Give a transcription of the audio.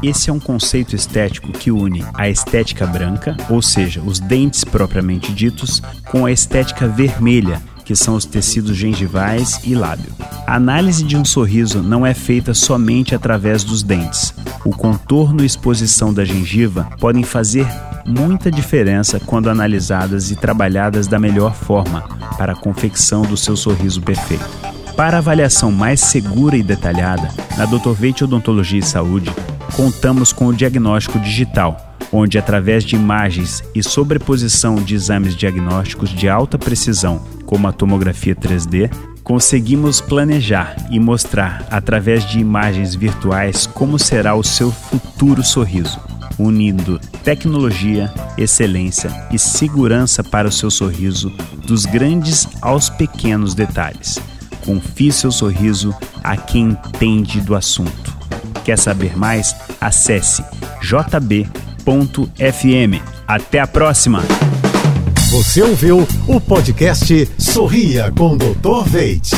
Esse é um conceito estético que une a estética branca, ou seja, os dentes propriamente ditos, com a estética vermelha, que são os tecidos gengivais e lábio. A análise de um sorriso não é feita somente através dos dentes. O contorno e exposição da gengiva podem fazer muita diferença quando analisadas e trabalhadas da melhor forma para a confecção do seu sorriso perfeito. Para avaliação mais segura e detalhada, na Dr. Veite Odontologia e Saúde, contamos com o diagnóstico digital, onde, através de imagens e sobreposição de exames diagnósticos de alta precisão, como a tomografia 3D, conseguimos planejar e mostrar, através de imagens virtuais, como será o seu futuro sorriso, unindo tecnologia, excelência e segurança para o seu sorriso, dos grandes aos pequenos detalhes. Confie seu sorriso a quem entende do assunto. Quer saber mais? Acesse jb.fm. Até a próxima! Você ouviu o podcast Sorria com Dr. Veit.